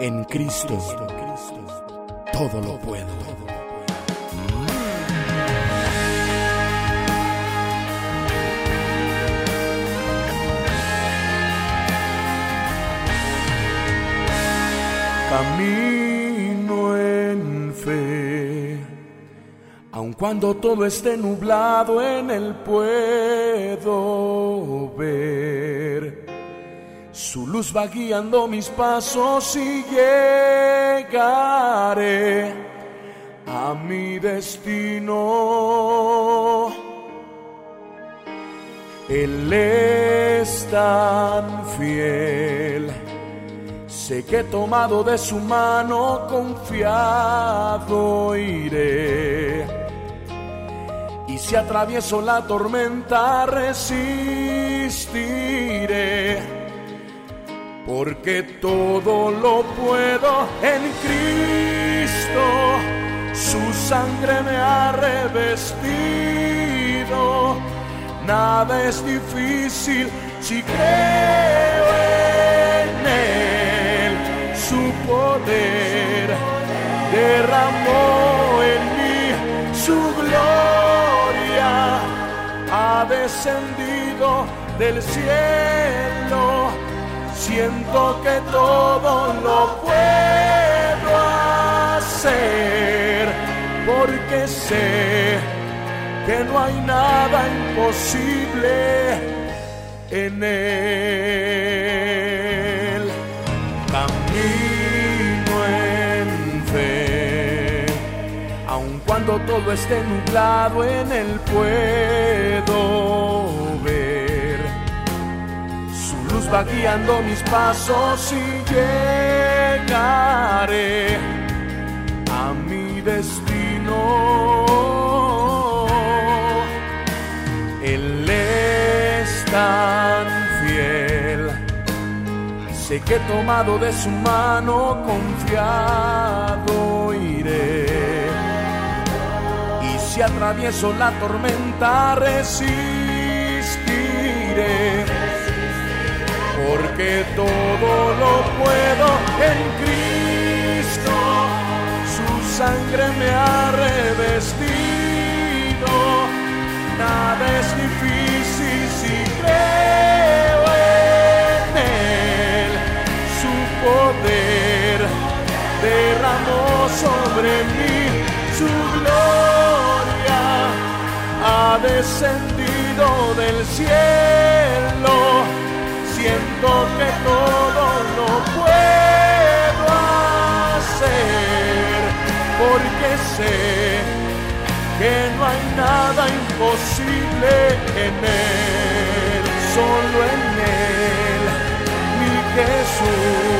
En Cristo todo lo puedo. Camino en fe, aun cuando todo esté nublado en él puedo ver. Su luz va guiando mis pasos y llegaré a mi destino. Él es tan fiel. Sé que tomado de su mano confiado iré. Y si atravieso la tormenta resistiré. Porque todo lo puedo en Cristo. Su sangre me ha revestido. Nada es difícil si creo en Él. Su poder derramó en mí su gloria. Ha descendido del cielo. Siento que todo lo puedo hacer porque sé que no hay nada imposible en él. Camino en fe, aun cuando todo esté nublado en él puedo luz va guiando mis pasos y llegaré a mi destino. Él es tan fiel. Sé que tomado de su mano confiado iré. Y si atravieso la tormenta resistiré. Porque todo lo puedo en Cristo. Su sangre me ha revestido. Nada es difícil si creo en Él. Su poder derramó sobre mí su gloria. Ha descendido del cielo. Que no hay nada imposible en Él, solo en Él, mi Jesús,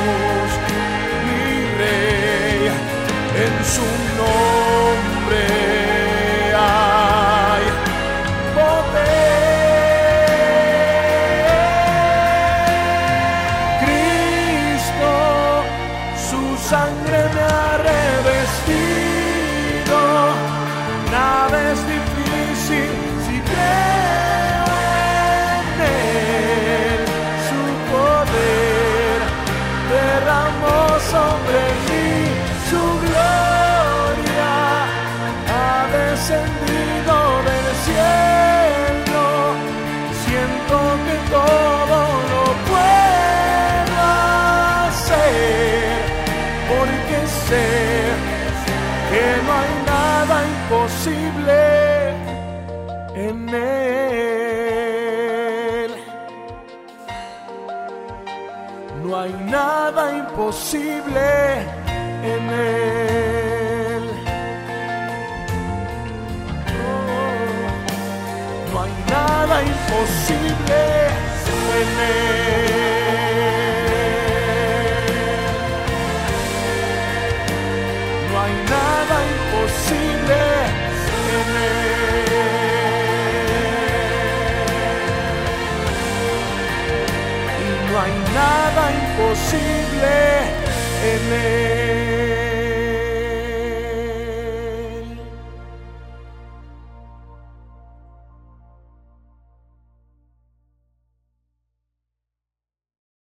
sé que no hay nada imposible en él. No hay nada imposible en él. No hay nada imposible en él. No hay nada imposible en él.